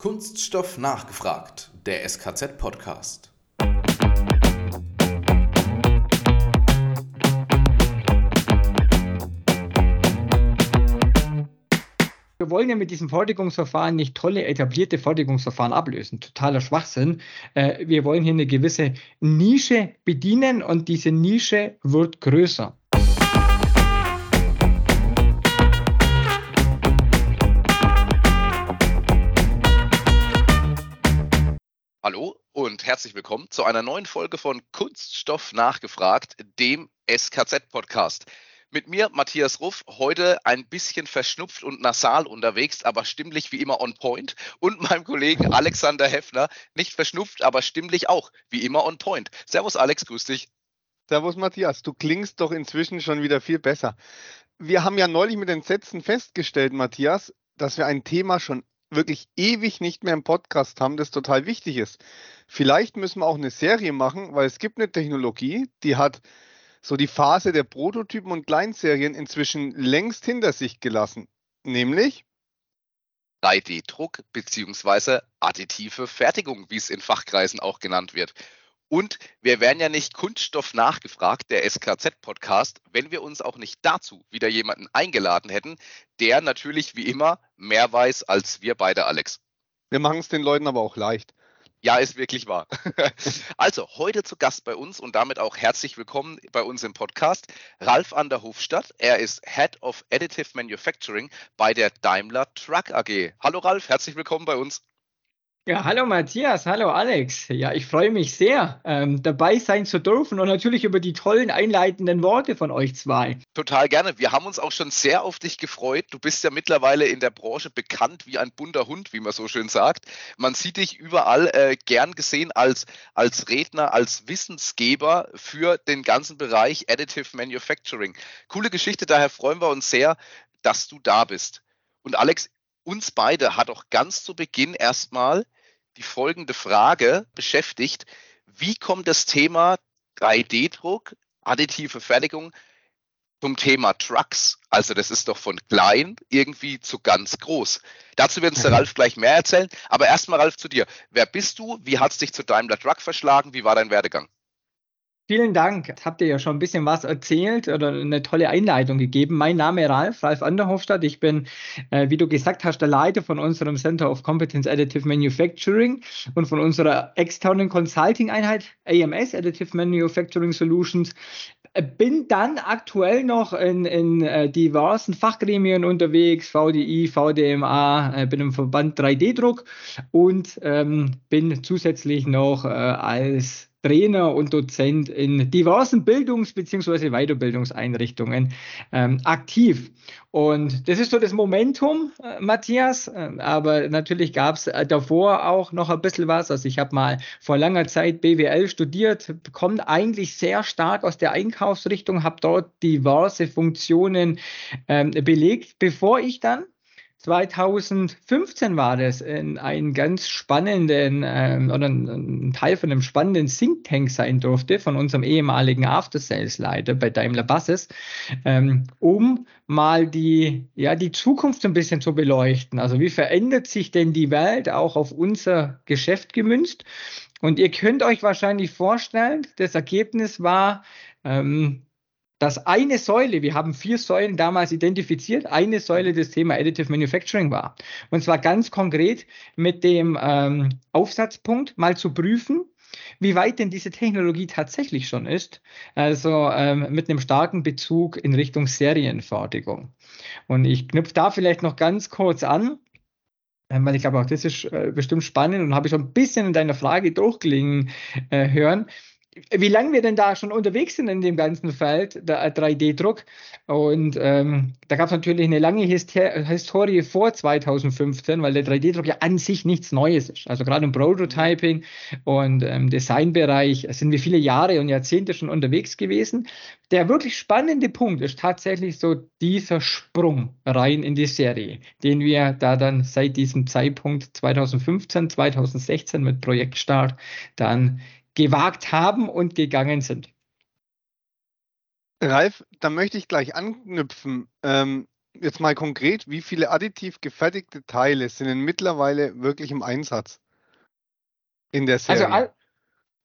Kunststoff nachgefragt, der SKZ-Podcast. Wir wollen ja mit diesem Fertigungsverfahren nicht tolle etablierte Fertigungsverfahren ablösen. Totaler Schwachsinn. Äh, wir wollen hier eine gewisse Nische bedienen und diese Nische wird größer. Hallo und herzlich willkommen zu einer neuen Folge von Kunststoff nachgefragt, dem SKZ-Podcast. Mit mir, Matthias Ruff, heute ein bisschen verschnupft und nasal unterwegs, aber stimmlich wie immer on point. Und meinem Kollegen Alexander Heffner, nicht verschnupft, aber stimmlich auch wie immer on point. Servus Alex, grüß dich. Servus Matthias, du klingst doch inzwischen schon wieder viel besser. Wir haben ja neulich mit den Sätzen festgestellt, Matthias, dass wir ein Thema schon wirklich ewig nicht mehr im Podcast haben, das total wichtig ist. Vielleicht müssen wir auch eine Serie machen, weil es gibt eine Technologie, die hat so die Phase der Prototypen und Kleinserien inzwischen längst hinter sich gelassen. Nämlich 3D-Druck bzw. additive Fertigung, wie es in Fachkreisen auch genannt wird. Und wir wären ja nicht Kunststoff nachgefragt, der SKZ-Podcast, wenn wir uns auch nicht dazu wieder jemanden eingeladen hätten, der natürlich wie immer mehr weiß als wir beide, Alex. Wir machen es den Leuten aber auch leicht. Ja, ist wirklich wahr. Also, heute zu Gast bei uns und damit auch herzlich willkommen bei uns im Podcast, Ralf an der Hofstadt. Er ist Head of Additive Manufacturing bei der Daimler Truck AG. Hallo Ralf, herzlich willkommen bei uns. Ja, hallo Matthias, hallo Alex. Ja, ich freue mich sehr, ähm, dabei sein zu dürfen und natürlich über die tollen einleitenden Worte von euch zwei. Total gerne. Wir haben uns auch schon sehr auf dich gefreut. Du bist ja mittlerweile in der Branche bekannt wie ein bunter Hund, wie man so schön sagt. Man sieht dich überall äh, gern gesehen als, als Redner, als Wissensgeber für den ganzen Bereich Additive Manufacturing. Coole Geschichte, daher freuen wir uns sehr, dass du da bist. Und Alex, uns beide hat auch ganz zu Beginn erstmal die folgende Frage beschäftigt. Wie kommt das Thema 3D-Druck, additive Fertigung zum Thema Trucks? Also das ist doch von klein irgendwie zu ganz groß. Dazu wird uns der Ralf gleich mehr erzählen. Aber erstmal, Ralf, zu dir. Wer bist du? Wie hat es dich zu Daimler Truck verschlagen? Wie war dein Werdegang? Vielen Dank. Habt ihr ja schon ein bisschen was erzählt oder eine tolle Einleitung gegeben. Mein Name ist Ralf, Ralf Anderhofstadt. Ich bin, äh, wie du gesagt hast, der Leiter von unserem Center of Competence Additive Manufacturing und von unserer externen Consulting-Einheit AMS, Additive Manufacturing Solutions. Äh, bin dann aktuell noch in, in äh, diversen Fachgremien unterwegs, VDI, VDMA, äh, bin im Verband 3D-Druck und ähm, bin zusätzlich noch äh, als Trainer und Dozent in diversen Bildungs- bzw. Weiterbildungseinrichtungen ähm, aktiv. Und das ist so das Momentum, äh, Matthias. Äh, aber natürlich gab es äh, davor auch noch ein bisschen was. Also ich habe mal vor langer Zeit BWL studiert, komme eigentlich sehr stark aus der Einkaufsrichtung, habe dort diverse Funktionen ähm, belegt, bevor ich dann 2015 war das in einen ganz spannenden ähm, oder ein, Teil von einem spannenden Think Tank sein durfte von unserem ehemaligen After Sales Leiter bei Daimler Buses, ähm, um mal die ja die Zukunft ein bisschen zu beleuchten. Also wie verändert sich denn die Welt auch auf unser Geschäft gemünzt? Und ihr könnt euch wahrscheinlich vorstellen, das Ergebnis war ähm, dass eine Säule, wir haben vier Säulen damals identifiziert, eine Säule des Thema Additive Manufacturing war. Und zwar ganz konkret mit dem ähm, Aufsatzpunkt mal zu prüfen, wie weit denn diese Technologie tatsächlich schon ist, also ähm, mit einem starken Bezug in Richtung Serienfertigung. Und ich knüpfe da vielleicht noch ganz kurz an, ähm, weil ich glaube auch das ist äh, bestimmt spannend und habe ich schon ein bisschen in deiner Frage durchgelegen äh, hören wie lange wir denn da schon unterwegs sind in dem ganzen Feld, der 3D-Druck. Und ähm, da gab es natürlich eine lange Hyster Historie vor 2015, weil der 3D-Druck ja an sich nichts Neues ist. Also gerade im Prototyping und ähm, Designbereich sind wir viele Jahre und Jahrzehnte schon unterwegs gewesen. Der wirklich spannende Punkt ist tatsächlich so dieser Sprung rein in die Serie, den wir da dann seit diesem Zeitpunkt 2015, 2016 mit Projektstart dann gewagt haben und gegangen sind. Ralf, da möchte ich gleich anknüpfen. Ähm, jetzt mal konkret, wie viele additiv gefertigte Teile sind denn mittlerweile wirklich im Einsatz in der also Serie? Also,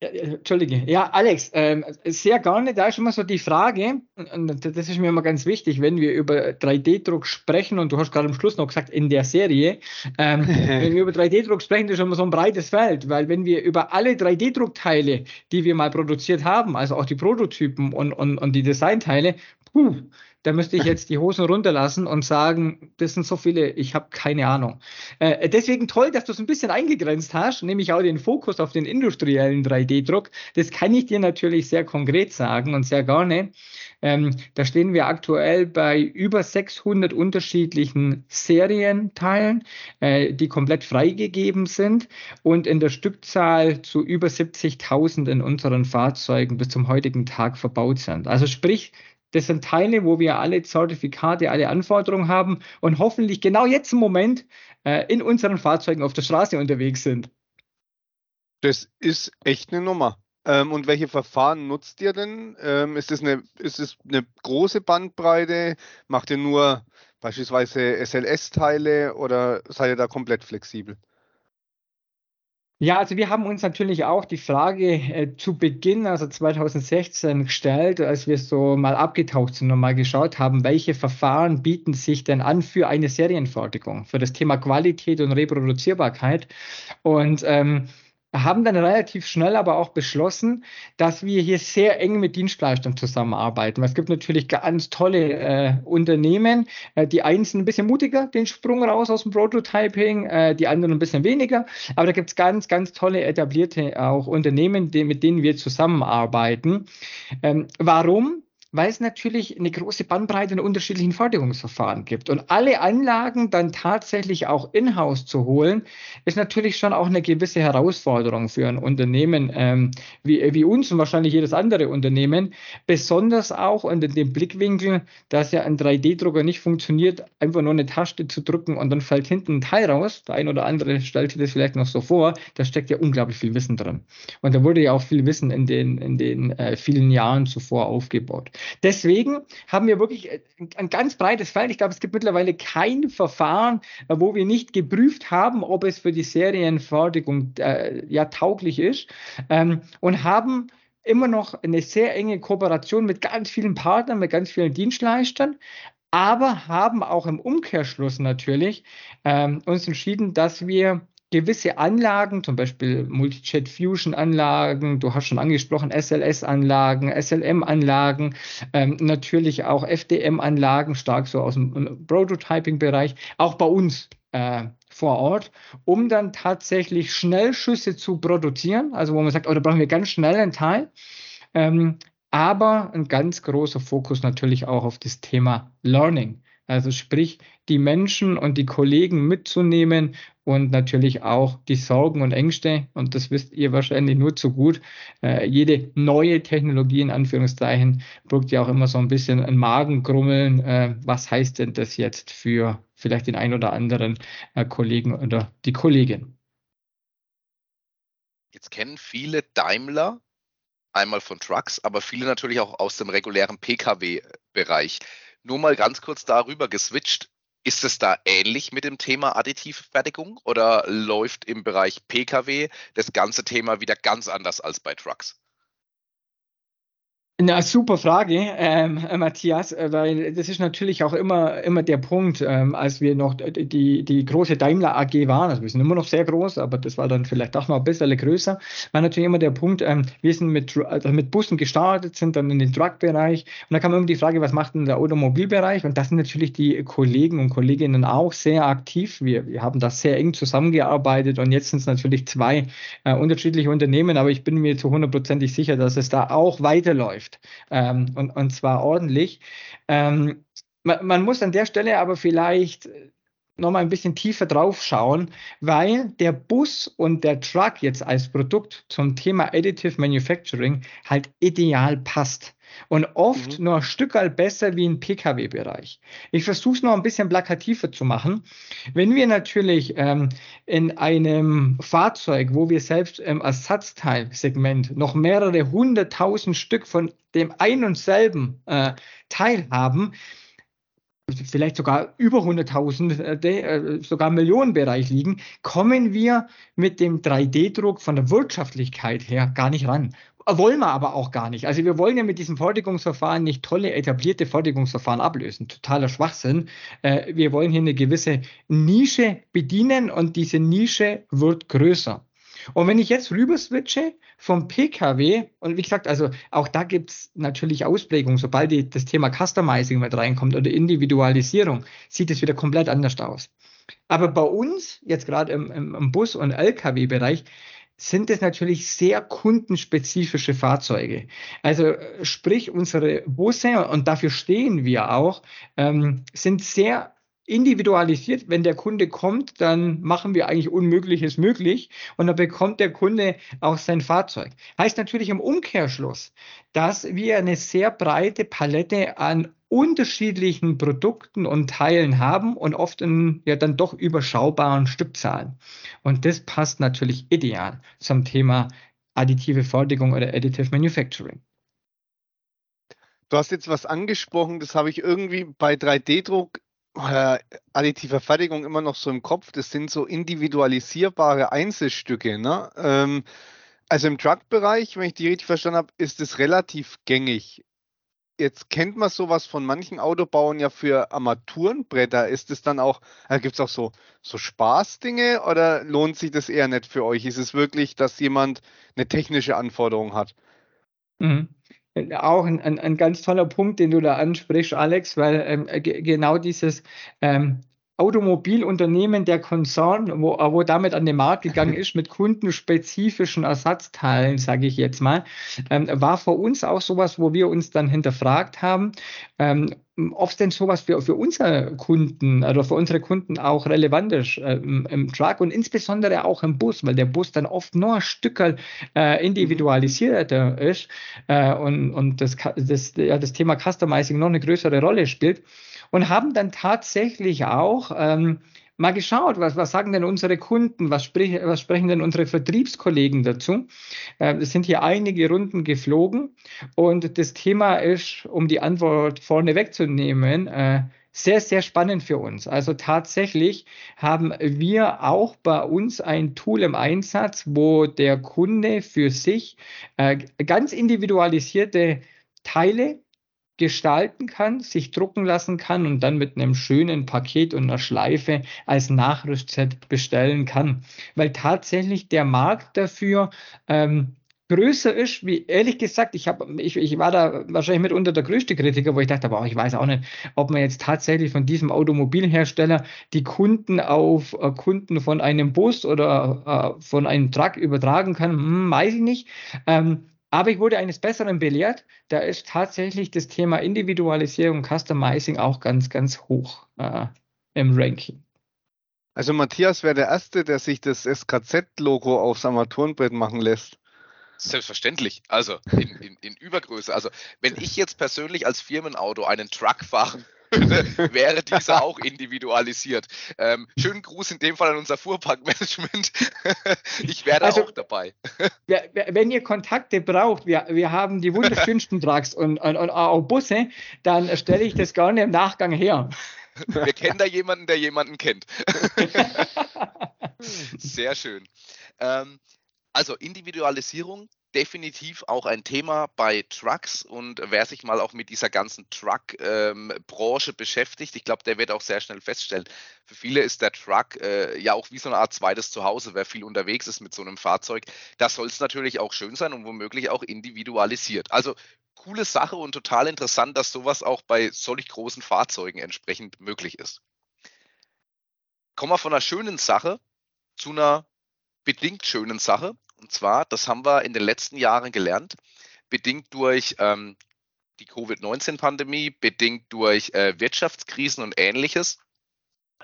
Entschuldige. Ja, Alex, ähm, sehr gerne. Da ist immer so die Frage, und das ist mir immer ganz wichtig, wenn wir über 3D-Druck sprechen, und du hast gerade am Schluss noch gesagt, in der Serie, ähm, wenn wir über 3D-Druck sprechen, das ist immer so ein breites Feld, weil wenn wir über alle 3D-Druckteile, die wir mal produziert haben, also auch die Prototypen und, und, und die Designteile, puh, da müsste ich jetzt die Hosen runterlassen und sagen, das sind so viele, ich habe keine Ahnung. Äh, deswegen toll, dass du es ein bisschen eingegrenzt hast, nämlich auch den Fokus auf den industriellen 3D-Druck. Das kann ich dir natürlich sehr konkret sagen und sehr gerne. Ähm, da stehen wir aktuell bei über 600 unterschiedlichen Serienteilen, äh, die komplett freigegeben sind und in der Stückzahl zu über 70.000 in unseren Fahrzeugen bis zum heutigen Tag verbaut sind. Also sprich, das sind Teile, wo wir alle Zertifikate, alle Anforderungen haben und hoffentlich genau jetzt im Moment äh, in unseren Fahrzeugen auf der Straße unterwegs sind. Das ist echt eine Nummer. Ähm, und welche Verfahren nutzt ihr denn? Ähm, ist, das eine, ist es eine große Bandbreite? Macht ihr nur beispielsweise SLS-Teile oder seid ihr da komplett flexibel? Ja, also wir haben uns natürlich auch die Frage äh, zu Beginn, also 2016, gestellt, als wir so mal abgetaucht sind und mal geschaut haben, welche Verfahren bieten sich denn an für eine Serienfertigung, für das Thema Qualität und Reproduzierbarkeit. Und ähm, haben dann relativ schnell aber auch beschlossen, dass wir hier sehr eng mit Dienstleistern zusammenarbeiten. Es gibt natürlich ganz tolle äh, Unternehmen. Äh, die einen sind ein bisschen mutiger, den Sprung raus aus dem Prototyping, äh, die anderen ein bisschen weniger. Aber da gibt es ganz, ganz tolle etablierte auch Unternehmen, die, mit denen wir zusammenarbeiten. Ähm, warum? Weil es natürlich eine große Bandbreite in unterschiedlichen Fertigungsverfahren gibt. Und alle Anlagen dann tatsächlich auch in-house zu holen, ist natürlich schon auch eine gewisse Herausforderung für ein Unternehmen ähm, wie, wie uns und wahrscheinlich jedes andere Unternehmen. Besonders auch unter dem Blickwinkel, dass ja ein 3D-Drucker nicht funktioniert, einfach nur eine Taste zu drücken und dann fällt hinten ein Teil raus. Der ein oder andere stellt sich das vielleicht noch so vor. Da steckt ja unglaublich viel Wissen drin. Und da wurde ja auch viel Wissen in den, in den äh, vielen Jahren zuvor aufgebaut. Deswegen haben wir wirklich äh, ein ganz breites Feld. Ich glaube, es gibt mittlerweile kein Verfahren, äh, wo wir nicht geprüft haben, ob es für die Serienfertigung äh, ja tauglich ist ähm, und haben immer noch eine sehr enge Kooperation mit ganz vielen Partnern, mit ganz vielen Dienstleistern, aber haben auch im Umkehrschluss natürlich ähm, uns entschieden, dass wir gewisse Anlagen, zum Beispiel Multijet Fusion Anlagen, du hast schon angesprochen, SLS Anlagen, SLM Anlagen, ähm, natürlich auch FDM Anlagen, stark so aus dem Prototyping Bereich, auch bei uns äh, vor Ort, um dann tatsächlich Schnellschüsse zu produzieren, also wo man sagt, oh, da brauchen wir ganz schnell einen Teil. Ähm, aber ein ganz großer Fokus natürlich auch auf das Thema Learning. Also sprich, die Menschen und die Kollegen mitzunehmen und natürlich auch die Sorgen und Ängste. Und das wisst ihr wahrscheinlich nur zu gut. Äh, jede neue Technologie in Anführungszeichen birgt ja auch immer so ein bisschen ein Magengrummeln. Äh, was heißt denn das jetzt für vielleicht den einen oder anderen äh, Kollegen oder die Kollegin? Jetzt kennen viele Daimler einmal von Trucks, aber viele natürlich auch aus dem regulären Pkw-Bereich. Nur mal ganz kurz darüber geswitcht. Ist es da ähnlich mit dem Thema Additivfertigung oder läuft im Bereich Pkw das ganze Thema wieder ganz anders als bei Trucks? Na, super Frage, ähm, Matthias, äh, weil das ist natürlich auch immer, immer der Punkt, ähm, als wir noch die, die große Daimler AG waren, also wir sind immer noch sehr groß, aber das war dann vielleicht auch noch ein bisschen größer, war natürlich immer der Punkt, ähm, wir sind mit, also mit Bussen gestartet, sind dann in den Truck-Bereich. Und da kam immer die Frage, was macht denn der Automobilbereich? Und das sind natürlich die Kollegen und Kolleginnen auch sehr aktiv. Wir, wir haben da sehr eng zusammengearbeitet und jetzt sind es natürlich zwei äh, unterschiedliche Unternehmen, aber ich bin mir zu hundertprozentig sicher, dass es da auch weiterläuft läuft. Ähm, und, und zwar ordentlich. Ähm, man, man muss an der Stelle aber vielleicht noch mal ein bisschen tiefer drauf schauen, weil der Bus und der Truck jetzt als Produkt zum Thema Additive Manufacturing halt ideal passt und oft mhm. nur ein Stück besser wie im Pkw-Bereich. Ich versuche es noch ein bisschen plakativer zu machen. Wenn wir natürlich ähm, in einem Fahrzeug, wo wir selbst im Ersatzteilsegment noch mehrere hunderttausend Stück von dem ein und selben äh, Teil haben, vielleicht sogar über 100.000, äh, sogar Millionenbereich liegen, kommen wir mit dem 3D-Druck von der Wirtschaftlichkeit her gar nicht ran. Wollen wir aber auch gar nicht. Also wir wollen ja mit diesem Fertigungsverfahren nicht tolle etablierte Fertigungsverfahren ablösen. Totaler Schwachsinn. Äh, wir wollen hier eine gewisse Nische bedienen und diese Nische wird größer. Und wenn ich jetzt rüber switche vom PKW, und wie gesagt, also auch da gibt es natürlich Ausprägungen, sobald die, das Thema Customizing mit reinkommt oder Individualisierung, sieht es wieder komplett anders aus. Aber bei uns, jetzt gerade im, im, im Bus- und Lkw-Bereich, sind es natürlich sehr kundenspezifische Fahrzeuge. Also äh, sprich, unsere Busse, und dafür stehen wir auch, ähm, sind sehr individualisiert. Wenn der Kunde kommt, dann machen wir eigentlich Unmögliches möglich und dann bekommt der Kunde auch sein Fahrzeug. Heißt natürlich im Umkehrschluss, dass wir eine sehr breite Palette an unterschiedlichen Produkten und Teilen haben und oft in ja dann doch überschaubaren Stückzahlen. Und das passt natürlich ideal zum Thema additive Fertigung oder Additive Manufacturing. Du hast jetzt was angesprochen, das habe ich irgendwie bei 3D-Druck additiver Fertigung immer noch so im Kopf. Das sind so individualisierbare Einzelstücke. Ne? Ähm, also im Truck-Bereich, wenn ich die richtig verstanden habe, ist es relativ gängig. Jetzt kennt man sowas von manchen Autobauern ja für Armaturenbretter. Ist es dann auch, äh, gibt es auch so, so Spaßdinge oder lohnt sich das eher nicht für euch? Ist es wirklich, dass jemand eine technische Anforderung hat? Mhm auch ein, ein, ein, ganz toller Punkt, den du da ansprichst, Alex, weil ähm, genau dieses ähm, Automobilunternehmen, der Konzern, wo, wo damit an den Markt gegangen ist mit kundenspezifischen Ersatzteilen, sage ich jetzt mal, ähm, war für uns auch sowas, wo wir uns dann hinterfragt haben, ähm, ob es denn sowas für, für unsere Kunden oder für unsere Kunden auch relevant ist äh, im, im, Truck und insbesondere auch im Bus, weil der Bus dann oft nur ein Stück äh, individualisierter ist äh, und, und das, das, ja, das Thema Customizing noch eine größere Rolle spielt und haben dann tatsächlich auch ähm, mal geschaut, was, was sagen denn unsere Kunden, was, sprich, was sprechen denn unsere Vertriebskollegen dazu. Äh, es sind hier einige Runden geflogen und das Thema ist, um die Antwort vorne wegzunehmen, äh, sehr, sehr spannend für uns. Also tatsächlich haben wir auch bei uns ein Tool im Einsatz, wo der Kunde für sich äh, ganz individualisierte Teile gestalten kann, sich drucken lassen kann und dann mit einem schönen Paket und einer Schleife als Nachrüstset bestellen kann. Weil tatsächlich der Markt dafür ähm, größer ist, wie ehrlich gesagt, ich, hab, ich, ich war da wahrscheinlich mitunter der größte Kritiker, wo ich dachte, aber ich weiß auch nicht, ob man jetzt tatsächlich von diesem Automobilhersteller die Kunden auf äh, Kunden von einem Bus oder äh, von einem Truck übertragen kann, hm, weiß ich nicht. Ähm, aber ich wurde eines Besseren belehrt. Da ist tatsächlich das Thema Individualisierung, Customizing auch ganz, ganz hoch äh, im Ranking. Also Matthias wäre der Erste, der sich das SKZ-Logo aufs Armaturenbrett machen lässt. Selbstverständlich, also in, in, in, Übergröße. Also wenn ich jetzt persönlich als Firmenauto einen Truck fahren wäre dieser auch individualisiert. Ähm, schönen Gruß in dem Fall an unser Fuhrparkmanagement. ich wäre also, auch dabei. wenn ihr Kontakte braucht, wir, wir haben die wunderschönsten Trucks und, und, und auch Busse, dann stelle ich das gerne im Nachgang her. Wir kennen da jemanden, der jemanden kennt. Sehr schön. Ähm, also Individualisierung definitiv auch ein Thema bei Trucks und wer sich mal auch mit dieser ganzen Truck-Branche ähm, beschäftigt, ich glaube, der wird auch sehr schnell feststellen, für viele ist der Truck äh, ja auch wie so eine Art zweites Zuhause, wer viel unterwegs ist mit so einem Fahrzeug. Da soll es natürlich auch schön sein und womöglich auch individualisiert. Also coole Sache und total interessant, dass sowas auch bei solch großen Fahrzeugen entsprechend möglich ist. Kommen wir von einer schönen Sache zu einer bedingt schönen Sache. Und zwar, das haben wir in den letzten Jahren gelernt, bedingt durch ähm, die Covid-19-Pandemie, bedingt durch äh, Wirtschaftskrisen und ähnliches.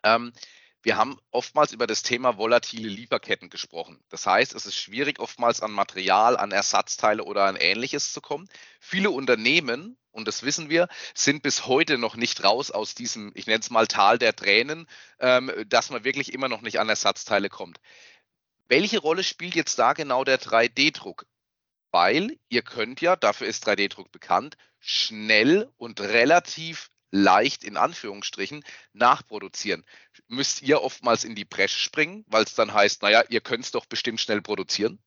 Ähm, wir haben oftmals über das Thema volatile Lieferketten gesprochen. Das heißt, es ist schwierig, oftmals an Material, an Ersatzteile oder an ähnliches zu kommen. Viele Unternehmen, und das wissen wir, sind bis heute noch nicht raus aus diesem, ich nenne es mal Tal der Tränen, ähm, dass man wirklich immer noch nicht an Ersatzteile kommt. Welche Rolle spielt jetzt da genau der 3D-Druck? Weil ihr könnt ja, dafür ist 3D-Druck bekannt, schnell und relativ leicht in Anführungsstrichen nachproduzieren. Müsst ihr oftmals in die Bresche springen, weil es dann heißt, naja, ihr könnt es doch bestimmt schnell produzieren?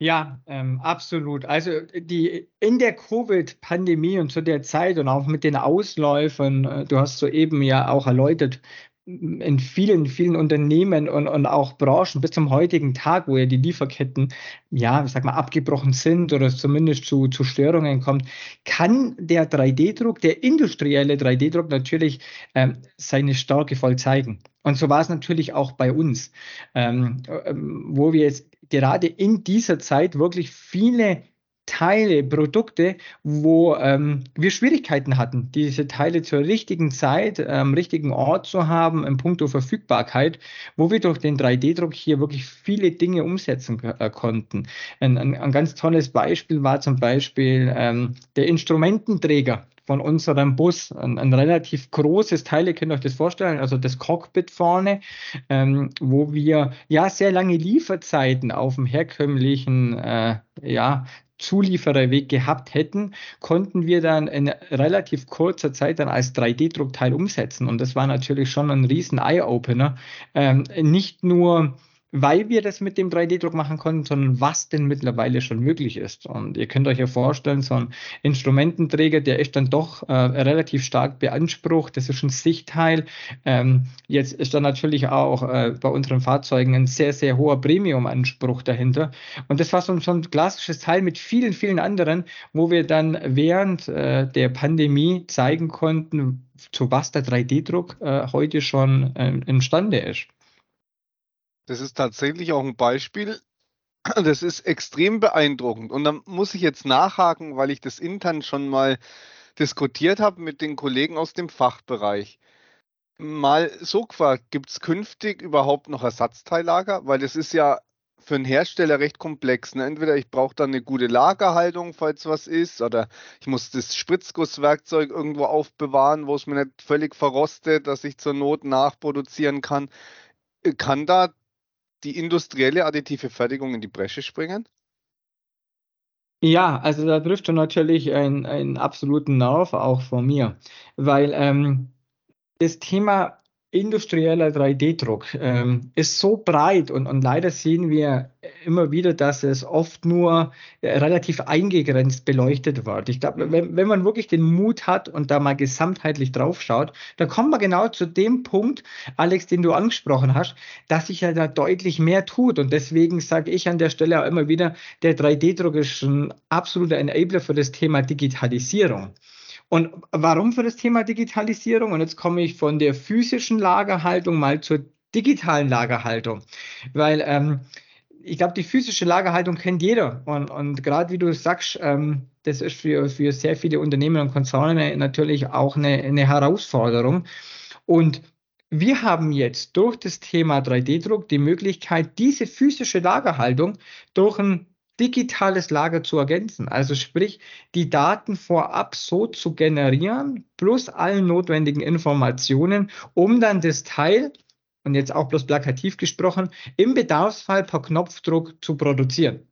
Ja, ähm, absolut. Also die in der Covid-Pandemie und zu der Zeit und auch mit den Ausläufern, äh, du hast soeben ja auch erläutert, in vielen, vielen Unternehmen und, und auch Branchen bis zum heutigen Tag, wo ja die Lieferketten, ja, ich sag mal, abgebrochen sind oder es zumindest zu, zu Störungen kommt, kann der 3D-Druck, der industrielle 3D-Druck natürlich ähm, seine Stärke voll zeigen. Und so war es natürlich auch bei uns, ähm, ähm wo wir jetzt gerade in dieser Zeit wirklich viele Teile, Produkte, wo ähm, wir Schwierigkeiten hatten, diese Teile zur richtigen Zeit, am ähm, richtigen Ort zu haben, im Punkto Verfügbarkeit, wo wir durch den 3D-Druck hier wirklich viele Dinge umsetzen äh, konnten. Ein, ein, ein, ganz tolles Beispiel war zum Beispiel ähm, der Instrumententräger von unserem Bus. Ein, ein, relativ großes Teil, ihr könnt euch das vorstellen, also das Cockpit vorne, ähm, wo wir ja sehr lange Lieferzeiten auf dem herkömmlichen äh, ja, Zuliefererweg gehabt hätten, konnten wir dann in relativ kurzer Zeit dann als 3D-Druckteil umsetzen. Und das war natürlich schon ein riesen Eye-Opener. Ähm, nicht nur weil wir das mit dem 3D-Druck machen konnten, sondern was denn mittlerweile schon möglich ist. Und ihr könnt euch ja vorstellen, so ein Instrumententräger, der ist dann doch äh, relativ stark beansprucht. Das ist ein Sichtteil. Ähm, jetzt ist da natürlich auch äh, bei unseren Fahrzeugen ein sehr, sehr hoher Premium-Anspruch dahinter. Und das war so, so, ein klassisches Teil mit vielen, vielen anderen, wo wir dann während äh, der Pandemie zeigen konnten, zu was der 3D-Druck äh, heute schon äh, imstande ist. Das ist tatsächlich auch ein Beispiel. Das ist extrem beeindruckend. Und dann muss ich jetzt nachhaken, weil ich das intern schon mal diskutiert habe mit den Kollegen aus dem Fachbereich. Mal so gefragt, gibt es künftig überhaupt noch Ersatzteillager? Weil das ist ja für einen Hersteller recht komplex. Ne? Entweder ich brauche dann eine gute Lagerhaltung, falls was ist, oder ich muss das Spritzgusswerkzeug irgendwo aufbewahren, wo es mir nicht völlig verrostet, dass ich zur Not nachproduzieren kann. Kann da die industrielle additive Fertigung in die Bresche springen? Ja, also da trifft schon natürlich einen, absoluten Nerv auch von mir, weil ähm, das Thema industrieller 3D-Druck ähm, ist so breit und, und leider sehen wir immer wieder, dass es oft nur äh, relativ eingegrenzt beleuchtet wird. Ich glaube, wenn, wenn man wirklich den Mut hat und da mal gesamtheitlich drauf schaut, dann kommt man genau zu dem Punkt, Alex, den du angesprochen hast, dass sich ja da deutlich mehr tut. Und deswegen sage ich an der Stelle auch immer wieder, der 3D-Druck ist ein absoluter Enabler für das Thema Digitalisierung. Und warum für das Thema Digitalisierung? Und jetzt komme ich von der physischen Lagerhaltung mal zur digitalen Lagerhaltung, weil ähm, ich glaube, die physische Lagerhaltung kennt jeder. Und, und gerade wie du sagst, ähm, das ist für, für sehr viele Unternehmen und Konzerne natürlich auch eine, eine Herausforderung. Und wir haben jetzt durch das Thema 3D-Druck die Möglichkeit, diese physische Lagerhaltung durch ein digitales Lager zu ergänzen. Also sprich, die Daten vorab so zu generieren, plus allen notwendigen Informationen, um dann das Teil, und jetzt auch bloß plakativ gesprochen, im Bedarfsfall per Knopfdruck zu produzieren.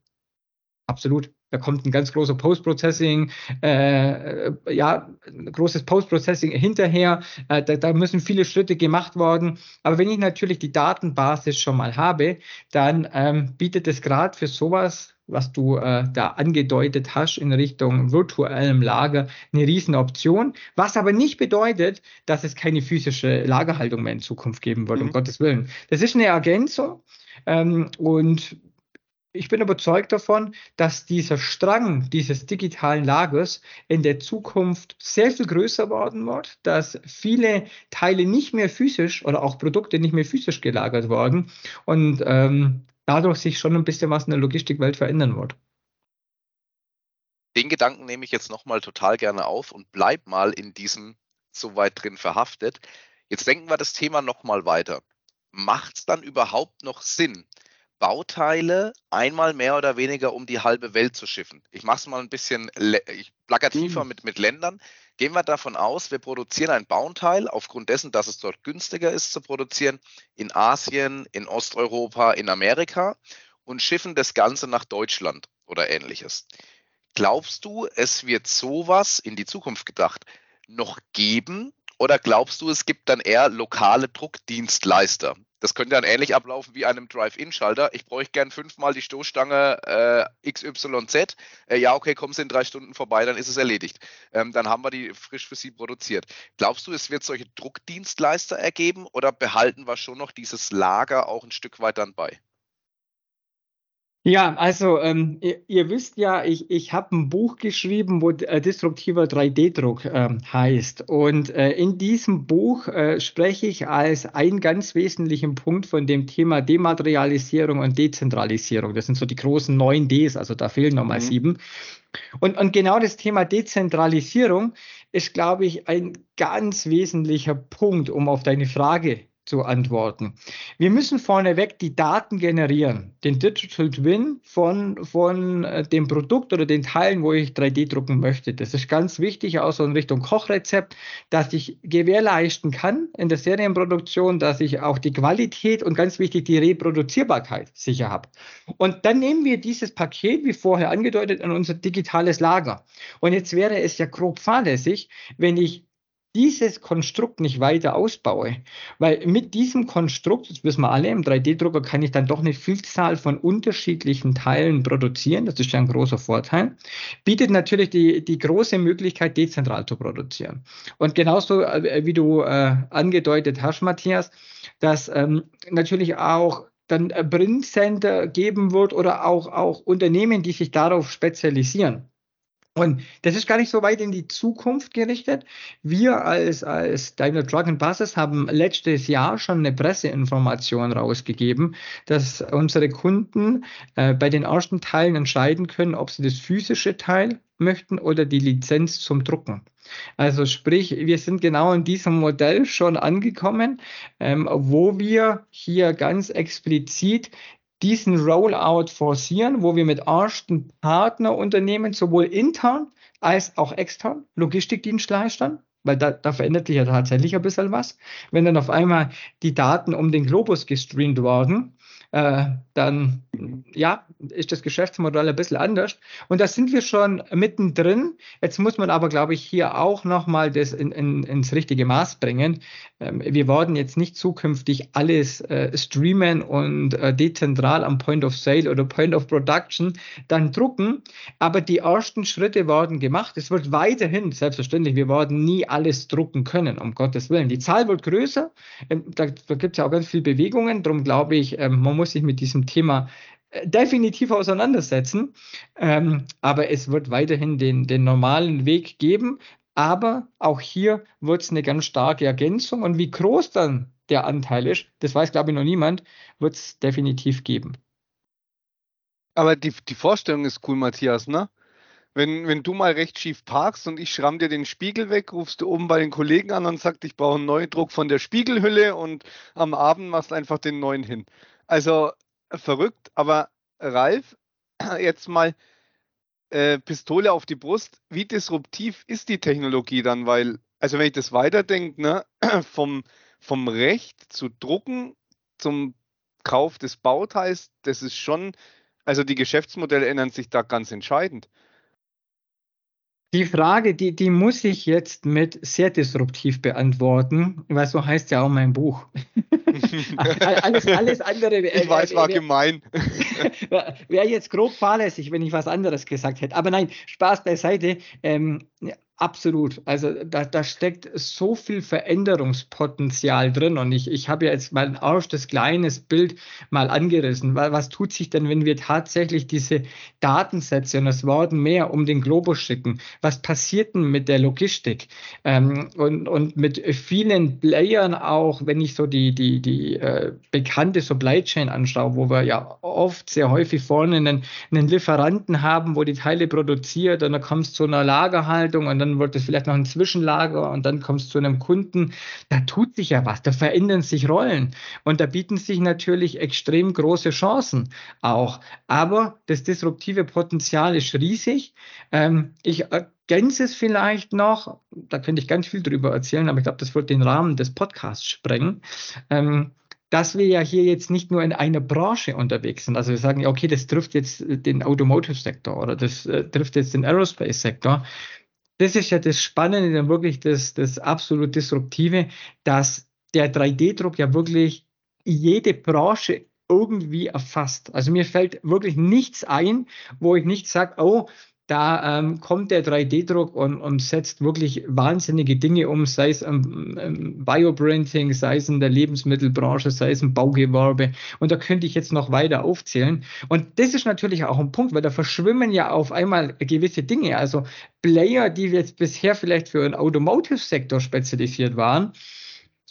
Absolut. Da kommt ein ganz großer Post-Processing, äh, ja, großes Post-Processing hinterher. Äh, da, da, müssen viele Schritte gemacht werden. Aber wenn ich natürlich die Datenbasis schon mal habe, dann ähm, bietet es gerade für sowas was du äh, da angedeutet hast in Richtung virtuellem Lager, eine Riesenoption. Was aber nicht bedeutet, dass es keine physische Lagerhaltung mehr in Zukunft geben wird, mhm. um Gottes Willen. Das ist eine Ergänzung ähm, und ich bin überzeugt davon, dass dieser Strang dieses digitalen Lagers in der Zukunft sehr viel größer werden wird, dass viele Teile nicht mehr physisch oder auch Produkte nicht mehr physisch gelagert werden und ähm, dadurch sich schon ein bisschen was in der Logistikwelt verändern wird. Den Gedanken nehme ich jetzt nochmal total gerne auf und bleib mal in diesem so weit drin verhaftet. Jetzt denken wir das Thema nochmal weiter. Macht es dann überhaupt noch Sinn, Bauteile einmal mehr oder weniger um die halbe Welt zu schiffen? Ich mache es mal ein bisschen plakativer mhm. mit, mit Ländern. Gehen wir davon aus, wir produzieren ein Bauteil aufgrund dessen, dass es dort günstiger ist zu produzieren, in Asien, in Osteuropa, in Amerika und schiffen das Ganze nach Deutschland oder ähnliches. Glaubst du, es wird sowas in die Zukunft gedacht, noch geben? Oder glaubst du, es gibt dann eher lokale Druckdienstleister? Das könnte dann ähnlich ablaufen wie einem Drive-In-Schalter. Ich bräuchte gern fünfmal die Stoßstange äh, XYZ. Äh, ja, okay, kommen Sie in drei Stunden vorbei, dann ist es erledigt. Ähm, dann haben wir die frisch für Sie produziert. Glaubst du, es wird solche Druckdienstleister ergeben oder behalten wir schon noch dieses Lager auch ein Stück weit dann bei? Ja, also ähm, ihr, ihr, wisst ja, ich, ich habe ein Buch geschrieben, wo äh, disruptiver 3D-Druck äh, heißt. Und äh, in diesem Buch äh, spreche ich als einen ganz wesentlichen Punkt von dem Thema Dematerialisierung und Dezentralisierung. Das sind so die großen neun Ds, also da fehlen nochmal mhm. sieben. Und, und genau das Thema Dezentralisierung ist, glaube ich, ein ganz wesentlicher Punkt, um auf deine Frage zu antworten. Wir müssen vorneweg die Daten generieren, den Digital Twin von, von äh, dem Produkt oder den Teilen, wo ich 3D drucken möchte. Das ist ganz wichtig, auch so in Richtung Kochrezept, dass ich gewährleisten kann in der Serienproduktion, dass ich auch die Qualität und ganz wichtig die Reproduzierbarkeit sicher habe. Und dann nehmen wir dieses Paket, wie vorher angedeutet, in unser digitales Lager. Und jetzt wäre es ja grob fahrlässig, wenn ich dieses Konstrukt nicht weiter ausbaue. Weil mit diesem Konstrukt, das wissen wir alle, im 3D-Drucker kann ich dann doch eine Vielzahl von unterschiedlichen Teilen produzieren. Das ist ja ein großer Vorteil. Bietet natürlich die, die große Möglichkeit, dezentral zu produzieren. Und genauso, äh, wie du äh, angedeutet hast, Matthias, dass ähm, natürlich auch dann Print Center geben wird oder auch, auch Unternehmen, die sich darauf spezialisieren. Und das ist gar nicht so weit in die Zukunft gerichtet. Wir als, als Daimler Truck and Buses haben letztes Jahr schon eine Presseinformation rausgegeben, dass unsere Kunden äh, bei den ersten Teilen entscheiden können, ob sie das physische Teil möchten oder die Lizenz zum Drucken. Also sprich, wir sind genau in diesem Modell schon angekommen, ähm, wo wir hier ganz explizit diesen Rollout forcieren, wo wir mit ersten Partnerunternehmen sowohl intern als auch extern, Logistikdienstleistern, weil da, da verändert sich ja tatsächlich ein bisschen was. Wenn dann auf einmal die Daten um den Globus gestreamt worden, äh, dann ja, ist das Geschäftsmodell ein bisschen anders. Und da sind wir schon mittendrin. Jetzt muss man aber, glaube ich, hier auch nochmal das in, in, ins richtige Maß bringen. Ähm, wir werden jetzt nicht zukünftig alles äh, streamen und äh, dezentral am Point of Sale oder Point of Production dann drucken. Aber die ersten Schritte werden gemacht. Es wird weiterhin, selbstverständlich, wir werden nie alles drucken können, um Gottes Willen. Die Zahl wird größer. Ähm, da, gibt es ja auch ganz viele Bewegungen. Darum glaube ich, ähm, man muss sich mit diesem Thema äh, definitiv auseinandersetzen. Ähm, aber es wird weiterhin den, den normalen Weg geben. Aber auch hier wird es eine ganz starke Ergänzung. Und wie groß dann der Anteil ist, das weiß, glaube ich, noch niemand, wird es definitiv geben. Aber die, die Vorstellung ist cool, Matthias, ne? Wenn, wenn du mal recht schief parkst und ich schramm dir den Spiegel weg, rufst du oben bei den Kollegen an und sagst, ich brauche einen Neudruck von der Spiegelhülle und am Abend machst du einfach den neuen hin. Also verrückt, aber Ralf, jetzt mal äh, Pistole auf die Brust. Wie disruptiv ist die Technologie dann? Weil, also wenn ich das weiterdenke, ne, vom, vom Recht zu drucken zum Kauf des Bauteils, das ist schon, also die Geschäftsmodelle ändern sich da ganz entscheidend. Die Frage, die, die muss ich jetzt mit sehr disruptiv beantworten, weil so heißt ja auch mein Buch. alles, alles andere. Ich weiß, war gemein. Wäre jetzt grob fahrlässig, wenn ich was anderes gesagt hätte. Aber nein, Spaß beiseite. Ähm, Absolut. Also da, da steckt so viel Veränderungspotenzial drin. Und ich, ich habe ja jetzt mal ein erstes kleines Bild mal angerissen. Was tut sich denn, wenn wir tatsächlich diese Datensätze und es werden mehr um den Globus schicken? Was passiert denn mit der Logistik? Ähm, und, und mit vielen Playern auch, wenn ich so die, die, die äh, bekannte Supply Chain anschaue, wo wir ja oft sehr häufig vorne einen, einen Lieferanten haben, wo die Teile produziert und dann kommt es zu einer Lagerhaltung und dann dann wird vielleicht noch ein Zwischenlager und dann kommst du zu einem Kunden. Da tut sich ja was, da verändern sich Rollen und da bieten sich natürlich extrem große Chancen auch. Aber das disruptive Potenzial ist riesig. Ähm, ich ergänze es vielleicht noch, da könnte ich ganz viel drüber erzählen, aber ich glaube, das wird den Rahmen des Podcasts sprengen. Ähm, dass wir ja hier jetzt nicht nur in einer Branche unterwegs sind. Also wir sagen ja, okay, das trifft jetzt den Automotive-Sektor oder das äh, trifft jetzt den Aerospace-Sektor, das ist ja das Spannende, dann wirklich das, das absolut Disruptive, dass der 3D-Druck ja wirklich jede Branche irgendwie erfasst. Also mir fällt wirklich nichts ein, wo ich nicht sage, oh, da ähm, kommt der 3D-Druck und, und, setzt wirklich wahnsinnige Dinge um, sei es im, im Bioprinting, sei es in der Lebensmittelbranche, sei es im Baugewerbe. Und da könnte ich jetzt noch weiter aufzählen. Und das ist natürlich auch ein Punkt, weil da verschwimmen ja auf einmal gewisse Dinge. Also Player, die jetzt bisher vielleicht für den Automotive-Sektor spezialisiert waren,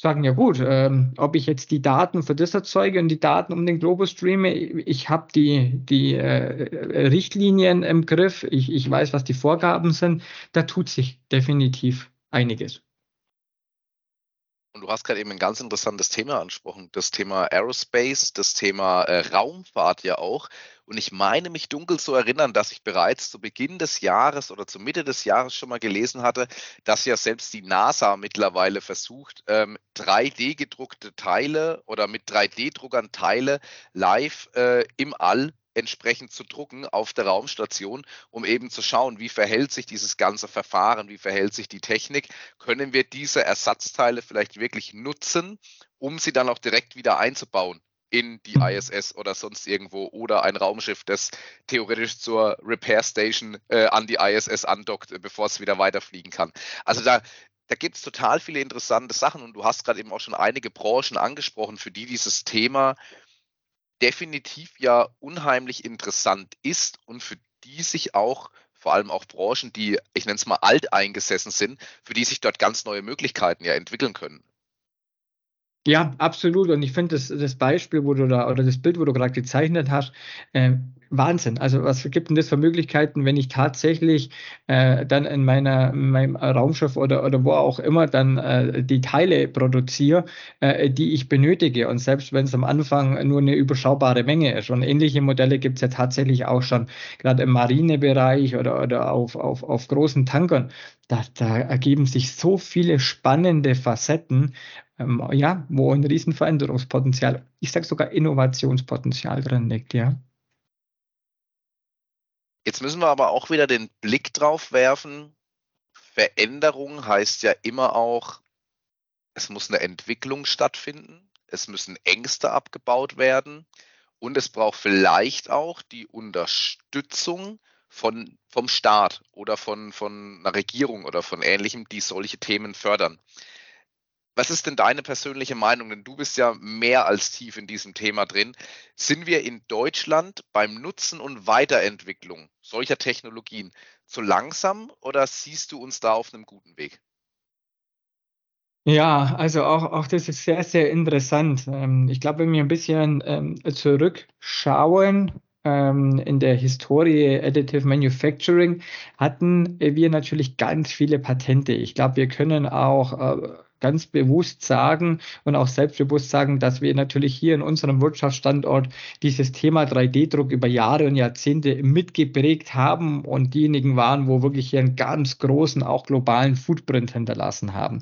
sagen, ja gut, ähm, ob ich jetzt die Daten für das erzeuge und die Daten um den Globus streame, ich habe die, die äh, Richtlinien im Griff, ich, ich weiß, was die Vorgaben sind, da tut sich definitiv einiges. Du hast gerade eben ein ganz interessantes Thema angesprochen, das Thema Aerospace, das Thema äh, Raumfahrt ja auch. Und ich meine mich dunkel zu erinnern, dass ich bereits zu Beginn des Jahres oder zu Mitte des Jahres schon mal gelesen hatte, dass ja selbst die NASA mittlerweile versucht, ähm, 3D gedruckte Teile oder mit 3D-Druckern Teile live äh, im All entsprechend zu drucken auf der Raumstation, um eben zu schauen, wie verhält sich dieses ganze Verfahren, wie verhält sich die Technik, können wir diese Ersatzteile vielleicht wirklich nutzen, um sie dann auch direkt wieder einzubauen in die mhm. ISS oder sonst irgendwo oder ein Raumschiff, das theoretisch zur Repair Station äh, an die ISS andockt, äh, bevor es wieder weiterfliegen kann. Also da, da gibt es total viele interessante Sachen und du hast gerade eben auch schon einige Branchen angesprochen, für die dieses Thema definitiv ja unheimlich interessant ist und für die sich auch vor allem auch Branchen, die, ich nenne es mal, alt eingesessen sind, für die sich dort ganz neue Möglichkeiten ja entwickeln können. Ja, absolut. Und ich finde das, das Beispiel, wo du da, oder das Bild, wo du gerade gezeichnet hast, äh, Wahnsinn. Also was gibt denn das für Möglichkeiten, wenn ich tatsächlich äh, dann in meiner in meinem Raumschiff oder, oder wo auch immer dann äh, die Teile produziere, äh, die ich benötige. Und selbst wenn es am Anfang nur eine überschaubare Menge ist. Und ähnliche Modelle gibt es ja tatsächlich auch schon, gerade im Marinebereich oder, oder auf, auf, auf großen Tankern. Da, da ergeben sich so viele spannende Facetten, ähm, ja, wo ein riesen Veränderungspotenzial, ich sage sogar Innovationspotenzial drin liegt, ja. Jetzt müssen wir aber auch wieder den Blick drauf werfen. Veränderung heißt ja immer auch, es muss eine Entwicklung stattfinden, es müssen Ängste abgebaut werden und es braucht vielleicht auch die Unterstützung von, vom Staat oder von, von einer Regierung oder von ähnlichem, die solche Themen fördern. Was ist denn deine persönliche Meinung? Denn du bist ja mehr als tief in diesem Thema drin. Sind wir in Deutschland beim Nutzen und Weiterentwicklung solcher Technologien zu langsam oder siehst du uns da auf einem guten Weg? Ja, also auch, auch das ist sehr, sehr interessant. Ähm, ich glaube, wenn wir ein bisschen ähm, zurückschauen, ähm, in der Historie Additive Manufacturing hatten wir natürlich ganz viele Patente. Ich glaube, wir können auch äh, ganz bewusst sagen und auch selbstbewusst sagen, dass wir natürlich hier in unserem Wirtschaftsstandort dieses Thema 3D-Druck über Jahre und Jahrzehnte mitgeprägt haben und diejenigen waren, wo wirklich hier einen ganz großen, auch globalen Footprint hinterlassen haben.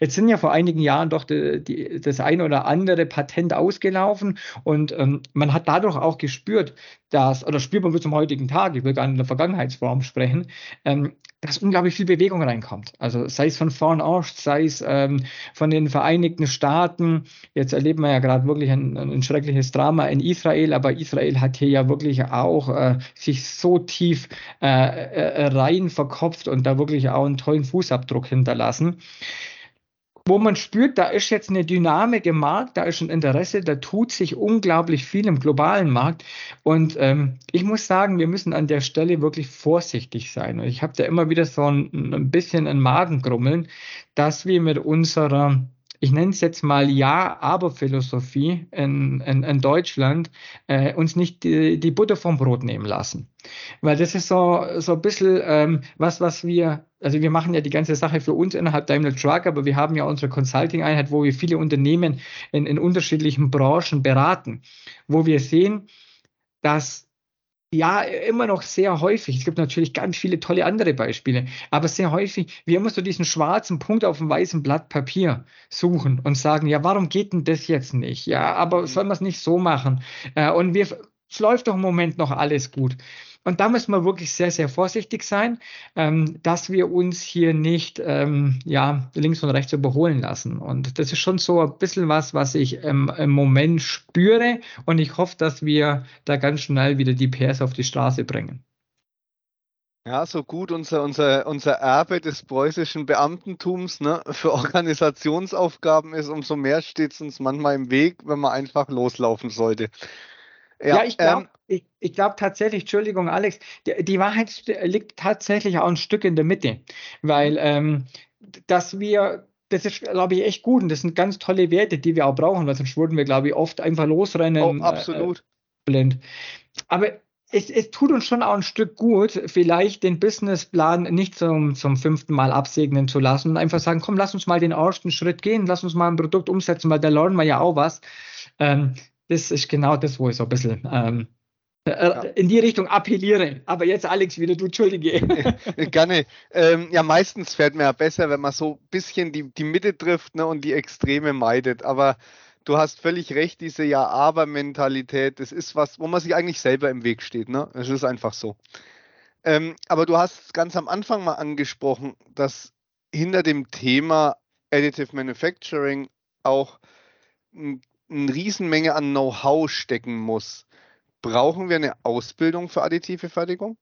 Jetzt sind ja vor einigen Jahren doch die, die, das eine oder andere Patent ausgelaufen und ähm, man hat dadurch auch gespürt, dass, oder spürt man bis zum heutigen Tag, ich will gar nicht in der Vergangenheitsform sprechen, ähm, dass unglaublich viel Bewegung reinkommt. Also sei es von vorn Ost, sei es ähm, von den Vereinigten Staaten. Jetzt erleben wir ja gerade wirklich ein, ein, schreckliches Drama in Israel, aber Israel hat hier ja wirklich auch äh, sich so tief äh, äh, rein verkopft und da wirklich auch einen tollen Fußabdruck hinterlassen wo man spürt, da ist jetzt eine Dynamik im Markt, da ist ein Interesse, da tut sich unglaublich viel im globalen Markt. Und ähm, ich muss sagen, wir müssen an der Stelle wirklich vorsichtig sein. Und ich habe da immer wieder so ein, ein bisschen ein Magengrummeln, dass wir mit unserer ich nenne es jetzt mal Ja-Aber-Philosophie in, in, in Deutschland, äh, uns nicht die, die Butter vom Brot nehmen lassen. Weil das ist so, so ein bisschen ähm, was, was wir, also wir machen ja die ganze Sache für uns innerhalb Daimler Truck, aber wir haben ja unsere Consulting-Einheit, wo wir viele Unternehmen in, in unterschiedlichen Branchen beraten, wo wir sehen, dass ja, immer noch sehr häufig. Es gibt natürlich ganz viele tolle andere Beispiele, aber sehr häufig, wir immer so diesen schwarzen Punkt auf dem weißen Blatt Papier suchen und sagen, ja, warum geht denn das jetzt nicht? Ja, aber mhm. soll man es nicht so machen? Äh, und wir, es läuft doch im Moment noch alles gut. Und da müssen wir wirklich sehr, sehr vorsichtig sein, ähm, dass wir uns hier nicht ähm, ja, links und rechts überholen lassen. Und das ist schon so ein bisschen was, was ich ähm, im Moment spüre. Und ich hoffe, dass wir da ganz schnell wieder die PS auf die Straße bringen. Ja, so gut unser, unser, unser Erbe des preußischen Beamtentums ne, für Organisationsaufgaben ist, umso mehr steht es uns manchmal im Weg, wenn man einfach loslaufen sollte. Ja, ja ich glaube ähm, ich, ich glaub tatsächlich, Entschuldigung, Alex, die, die, Wahrheit liegt tatsächlich auch ein Stück in der Mitte, weil ähm, dass wir das ist, glaube ich, echt gut und das sind ganz tolle Werte, die wir auch brauchen, weil sonst würden wir, glaube ich, oft einfach losrennen. Oh, absolut. Äh, blind. Aber es, es tut uns schon auch ein Stück gut, vielleicht den Businessplan nicht zum, zum fünften Mal absegnen zu lassen und einfach sagen, komm, lass uns mal den ersten Schritt gehen, lass uns mal ein Produkt umsetzen, weil da lernen wir ja auch was. Ähm, das ist genau das, wo ich so ein bisschen ähm, äh, ja. in die Richtung appelliere. Aber jetzt, Alex, wieder du, Entschuldige. Gerne. Ähm, ja, meistens fährt man ja besser, wenn man so ein bisschen die, die Mitte trifft ne, und die Extreme meidet. Aber du hast völlig recht, diese Ja-Aber-Mentalität, das ist was, wo man sich eigentlich selber im Weg steht. Ne? Es ist einfach so. Ähm, aber du hast ganz am Anfang mal angesprochen, dass hinter dem Thema Additive Manufacturing auch eine Riesenmenge an Know-how stecken muss. Brauchen wir eine Ausbildung für additive Fertigung?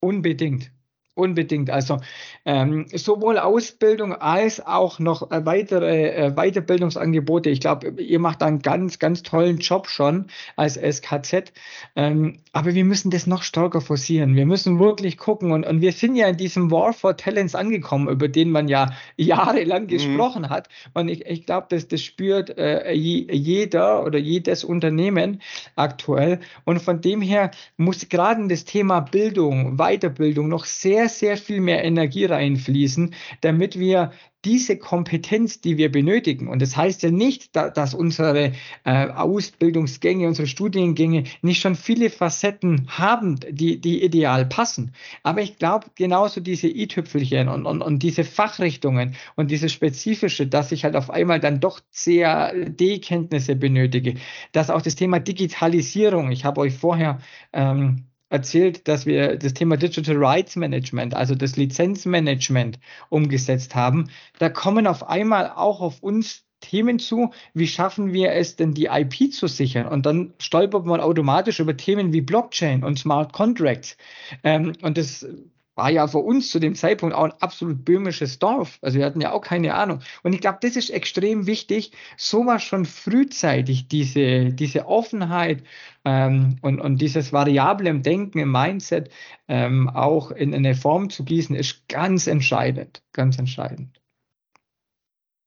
Unbedingt. Unbedingt. Also ähm, sowohl Ausbildung als auch noch äh, weitere äh, Weiterbildungsangebote. Ich glaube, ihr macht einen ganz, ganz tollen Job schon als SKZ. Ähm, aber wir müssen das noch stärker forcieren. Wir müssen wirklich gucken. Und, und wir sind ja in diesem War for Talents angekommen, über den man ja jahrelang mhm. gesprochen hat. Und ich, ich glaube, dass das spürt äh, jeder oder jedes Unternehmen aktuell. Und von dem her muss gerade das Thema Bildung, Weiterbildung noch sehr sehr, sehr viel mehr Energie reinfließen, damit wir diese Kompetenz, die wir benötigen, und das heißt ja nicht, dass unsere äh, Ausbildungsgänge, unsere Studiengänge nicht schon viele Facetten haben, die, die ideal passen. Aber ich glaube, genauso diese i-Tüpfelchen und, und, und diese Fachrichtungen und diese spezifische, dass ich halt auf einmal dann doch CAD-Kenntnisse benötige, dass auch das Thema Digitalisierung, ich habe euch vorher ähm, erzählt, dass wir das Thema Digital Rights Management, also das Lizenzmanagement umgesetzt haben. Da kommen auf einmal auch auf uns Themen zu, wie schaffen wir es denn, die IP zu sichern? Und dann stolpert man automatisch über Themen wie Blockchain und Smart Contracts. Ähm, und das war ja für uns zu dem Zeitpunkt auch ein absolut böhmisches Dorf. Also wir hatten ja auch keine Ahnung. Und ich glaube, das ist extrem wichtig, sowas schon frühzeitig, diese, diese Offenheit ähm, und, und dieses variable im Denken, im Mindset ähm, auch in, in eine Form zu gießen, ist ganz entscheidend. Ganz entscheidend.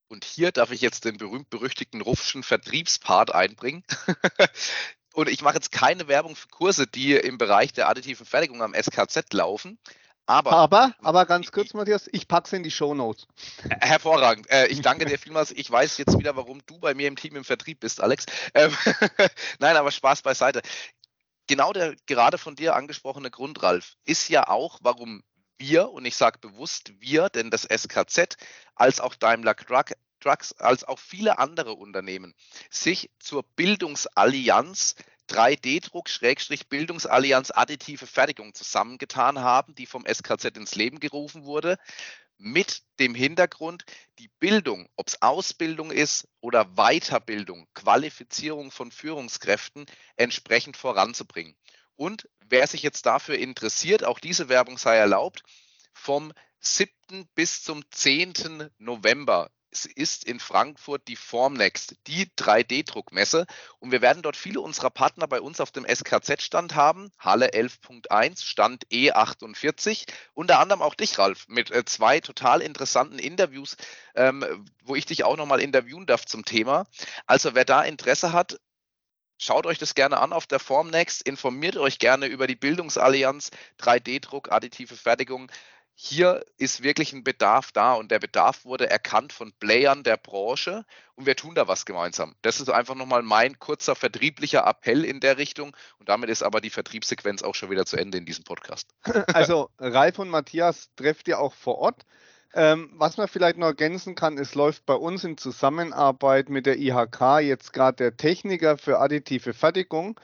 Und hier darf ich jetzt den berühmt-berüchtigten Ruffschen Vertriebspart einbringen. Und ich mache jetzt keine Werbung für Kurse, die im Bereich der additiven Fertigung am SKZ laufen. Aber, aber, aber ganz kurz, Matthias, ich packe es in die Show Notes. Hervorragend. Äh, ich danke dir vielmals. Ich weiß jetzt wieder, warum du bei mir im Team im Vertrieb bist, Alex. Ähm, Nein, aber Spaß beiseite. Genau der gerade von dir angesprochene Grund, Ralf, ist ja auch, warum wir, und ich sage bewusst wir, denn das SKZ als auch Daimler Truck, Trucks, als auch viele andere Unternehmen sich zur Bildungsallianz 3D-Druck Bildungsallianz additive Fertigung zusammengetan haben, die vom SKZ ins Leben gerufen wurde, mit dem Hintergrund, die Bildung, ob es Ausbildung ist oder Weiterbildung, Qualifizierung von Führungskräften entsprechend voranzubringen. Und wer sich jetzt dafür interessiert, auch diese Werbung sei erlaubt, vom 7. bis zum 10. November ist in Frankfurt die Formnext, die 3D-Druckmesse. Und wir werden dort viele unserer Partner bei uns auf dem SKZ-Stand haben. Halle 11.1, Stand E48. Unter anderem auch dich, Ralf, mit äh, zwei total interessanten Interviews, ähm, wo ich dich auch nochmal interviewen darf zum Thema. Also wer da Interesse hat, Schaut euch das gerne an auf der Formnext, informiert euch gerne über die Bildungsallianz, 3D-Druck, additive Fertigung hier ist wirklich ein Bedarf da und der Bedarf wurde erkannt von Playern der Branche und wir tun da was gemeinsam. Das ist einfach nochmal mein kurzer vertrieblicher Appell in der Richtung und damit ist aber die Vertriebssequenz auch schon wieder zu Ende in diesem Podcast. Also Ralf und Matthias trefft ihr auch vor Ort. Ähm, was man vielleicht noch ergänzen kann, es läuft bei uns in Zusammenarbeit mit der IHK jetzt gerade der Techniker für additive Fertigung.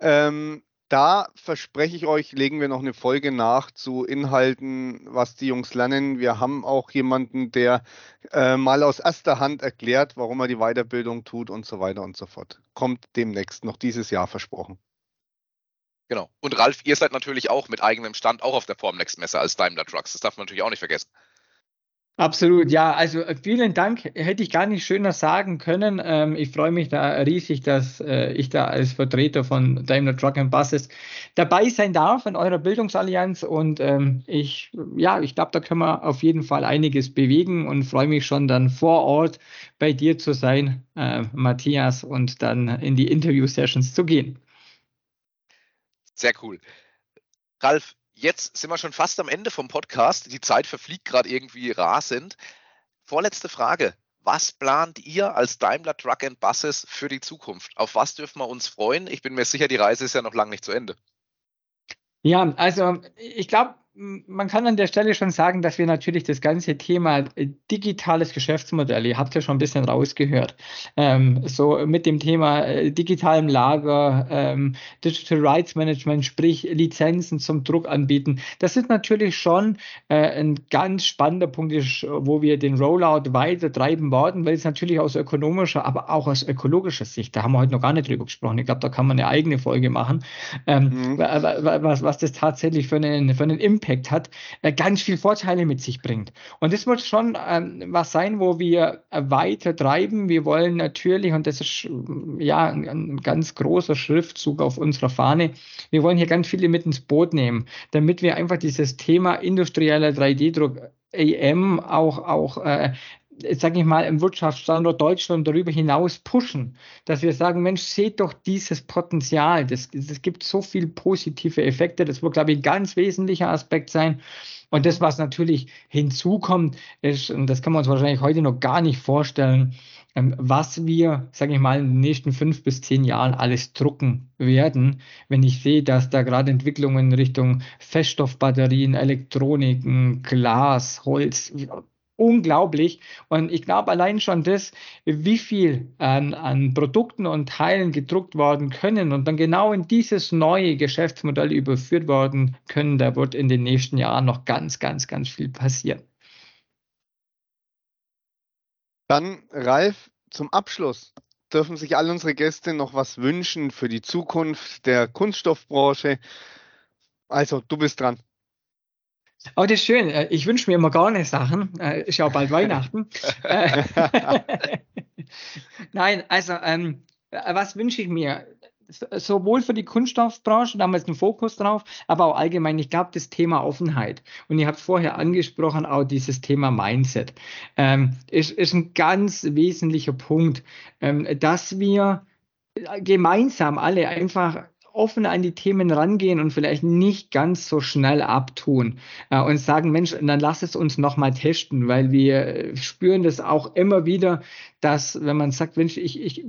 Ähm, da verspreche ich euch, legen wir noch eine Folge nach zu Inhalten, was die Jungs lernen. Wir haben auch jemanden, der äh, mal aus erster Hand erklärt, warum er die Weiterbildung tut und so weiter und so fort. Kommt demnächst, noch dieses Jahr versprochen. Genau. Und Ralf, ihr seid natürlich auch mit eigenem Stand auch auf der Formnext-Messe als Daimler Trucks. Das darf man natürlich auch nicht vergessen. Absolut, ja. Also äh, vielen Dank. Hätte ich gar nicht schöner sagen können. Ähm, ich freue mich da riesig, dass äh, ich da als Vertreter von Daimler Truck and Buses dabei sein darf in eurer Bildungsallianz. Und ähm, ich, ja, ich glaube, da können wir auf jeden Fall einiges bewegen und freue mich schon dann vor Ort bei dir zu sein, äh, Matthias, und dann in die Interview-Sessions zu gehen. Sehr cool. Ralf, Jetzt sind wir schon fast am Ende vom Podcast. Die Zeit verfliegt gerade irgendwie rasend. Vorletzte Frage. Was plant ihr als Daimler Truck and Buses für die Zukunft? Auf was dürfen wir uns freuen? Ich bin mir sicher, die Reise ist ja noch lange nicht zu Ende. Ja, also ich glaube, man kann an der Stelle schon sagen, dass wir natürlich das ganze Thema äh, digitales Geschäftsmodell, ihr habt ja schon ein bisschen rausgehört, ähm, so mit dem Thema äh, digitalem Lager, ähm, Digital Rights Management, sprich Lizenzen zum Druck anbieten, das ist natürlich schon äh, ein ganz spannender Punkt, wo wir den Rollout weiter treiben werden, weil es natürlich aus ökonomischer, aber auch aus ökologischer Sicht, da haben wir heute noch gar nicht drüber gesprochen, ich glaube, da kann man eine eigene Folge machen, ähm, mhm. was, was das tatsächlich für einen, für einen Impact Impact hat, äh, ganz viel Vorteile mit sich bringt. Und das wird schon ähm, was sein, wo wir äh, weiter treiben. Wir wollen natürlich, und das ist ja ein, ein ganz großer Schriftzug auf unserer Fahne, wir wollen hier ganz viele mit ins Boot nehmen, damit wir einfach dieses Thema industrieller 3D-Druck AM auch, auch äh, sage ich mal, im Wirtschaftsstandort Deutschland darüber hinaus pushen, dass wir sagen, Mensch, seht doch dieses Potenzial. Das, das gibt so viele positive Effekte. Das wird, glaube ich, ein ganz wesentlicher Aspekt sein. Und das, was natürlich hinzukommt, ist, und das kann man uns wahrscheinlich heute noch gar nicht vorstellen, ähm, was wir, sage ich mal, in den nächsten fünf bis zehn Jahren alles drucken werden, wenn ich sehe, dass da gerade Entwicklungen in Richtung Feststoffbatterien, Elektroniken, Glas, Holz, unglaublich. Und ich glaube allein schon das, wie viel an, an Produkten und Teilen gedruckt worden können und dann genau in dieses neue Geschäftsmodell überführt worden können, da wird in den nächsten Jahren noch ganz, ganz, ganz viel passieren. Dann, Ralf, zum Abschluss dürfen sich all unsere Gäste noch was wünschen für die Zukunft der Kunststoffbranche. Also, du bist dran. Oh, das ist schön. Äh, ich wünsche mir immer gar nicht Sachen. Äh, ist ja auch bald Weihnachten. Äh, Nein, also, ähm, was wünsche ich mir? sowohl für die Kunststoffbranche, da haben einen Fokus drauf, aber auch allgemein, ich glaube, das Thema Offenheit. Und ihr habt vorher angesprochen, auch dieses Thema Mindset. Ähm, ist, ist ein ganz wesentlicher Punkt, ähm, dass wir gemeinsam alle einfach offen an die Themen rangehen und vielleicht nicht ganz so schnell abtun äh, und sagen, Mensch, dann lass es uns nochmal testen, weil wir spüren das auch immer wieder, dass wenn man sagt, Mensch, ich, ich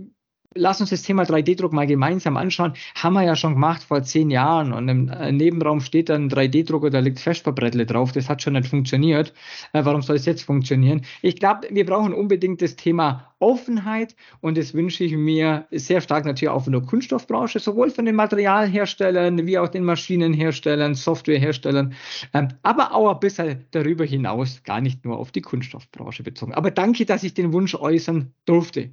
Lass uns das Thema 3D-Druck mal gemeinsam anschauen. Haben wir ja schon gemacht vor zehn Jahren und im äh, Nebenraum steht dann ein 3D-Drucker, da liegt Festverbrettle drauf. Das hat schon nicht funktioniert. Äh, warum soll es jetzt funktionieren? Ich glaube, wir brauchen unbedingt das Thema Offenheit und das wünsche ich mir sehr stark natürlich auch von der Kunststoffbranche, sowohl von den Materialherstellern wie auch den Maschinenherstellern, Softwareherstellern, ähm, aber auch ein bisschen darüber hinaus, gar nicht nur auf die Kunststoffbranche bezogen. Aber danke, dass ich den Wunsch äußern durfte.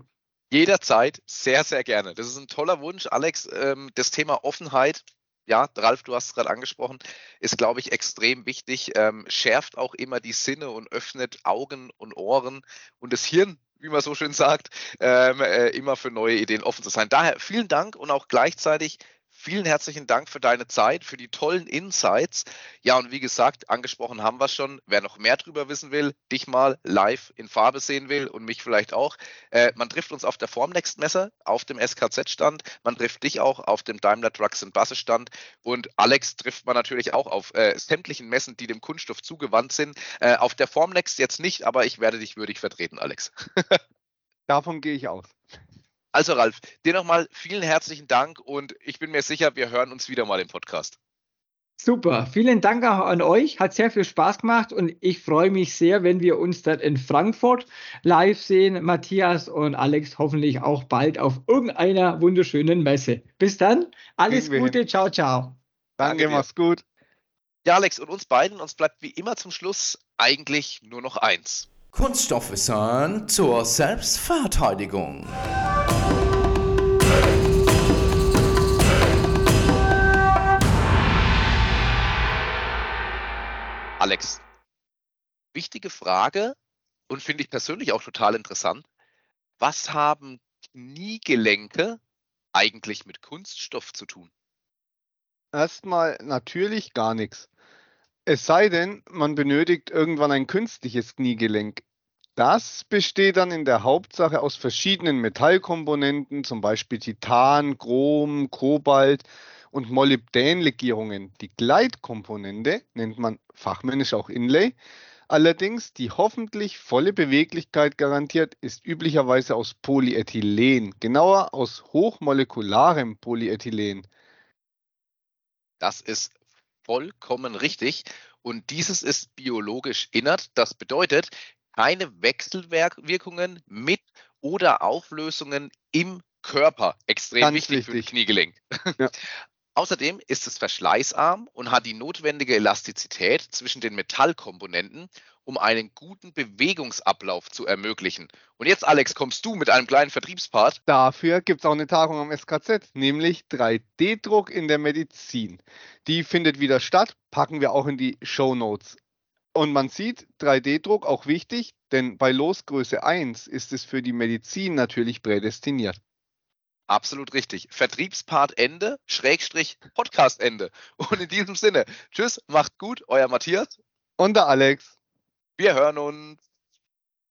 Jederzeit, sehr, sehr gerne. Das ist ein toller Wunsch, Alex. Ähm, das Thema Offenheit, ja, Ralf, du hast es gerade angesprochen, ist, glaube ich, extrem wichtig. Ähm, schärft auch immer die Sinne und öffnet Augen und Ohren und das Hirn, wie man so schön sagt, ähm, äh, immer für neue Ideen offen zu sein. Daher vielen Dank und auch gleichzeitig Vielen herzlichen Dank für deine Zeit, für die tollen Insights. Ja, und wie gesagt, angesprochen haben wir es schon. Wer noch mehr darüber wissen will, dich mal live in Farbe sehen will und mich vielleicht auch. Äh, man trifft uns auf der Formnext Messe, auf dem SKZ-Stand. Man trifft dich auch auf dem Daimler Trucks and Buses Stand. Und Alex trifft man natürlich auch auf äh, sämtlichen Messen, die dem Kunststoff zugewandt sind. Äh, auf der Formnext jetzt nicht, aber ich werde dich würdig vertreten, Alex. Davon gehe ich aus. Also Ralf, dir nochmal vielen herzlichen Dank und ich bin mir sicher, wir hören uns wieder mal im Podcast. Super, vielen Dank auch an euch. Hat sehr viel Spaß gemacht und ich freue mich sehr, wenn wir uns dann in Frankfurt live sehen. Matthias und Alex hoffentlich auch bald auf irgendeiner wunderschönen Messe. Bis dann, alles Gute, ciao, ciao. Danke, Danke mach's gut. Ja, Alex, und uns beiden, uns bleibt wie immer zum Schluss eigentlich nur noch eins. Kunststoffwissern zur Selbstverteidigung. Alex, wichtige Frage und finde ich persönlich auch total interessant. Was haben Kniegelenke eigentlich mit Kunststoff zu tun? Erstmal natürlich gar nichts. Es sei denn, man benötigt irgendwann ein künstliches Kniegelenk. Das besteht dann in der Hauptsache aus verschiedenen Metallkomponenten, zum Beispiel Titan, Chrom, Kobalt und Molybdänlegierungen. Die Gleitkomponente nennt man fachmännisch auch Inlay. Allerdings die hoffentlich volle Beweglichkeit garantiert, ist üblicherweise aus Polyethylen, genauer aus hochmolekularem Polyethylen. Das ist vollkommen richtig. Und dieses ist biologisch inert. Das bedeutet, keine Wechselwirkungen mit oder Auflösungen im Körper. Extrem Ganz wichtig, wichtig für das Kniegelenk. Ja. Außerdem ist es verschleißarm und hat die notwendige Elastizität zwischen den Metallkomponenten, um einen guten Bewegungsablauf zu ermöglichen. Und jetzt, Alex, kommst du mit einem kleinen Vertriebspart. Dafür gibt es auch eine Tagung am SKZ, nämlich 3D-Druck in der Medizin. Die findet wieder statt, packen wir auch in die Show Notes. Und man sieht, 3D-Druck auch wichtig, denn bei Losgröße 1 ist es für die Medizin natürlich prädestiniert. Absolut richtig. Vertriebspart Ende, Schrägstrich Podcast Ende. Und in diesem Sinne, tschüss, macht gut, euer Matthias. Und der Alex. Wir hören uns.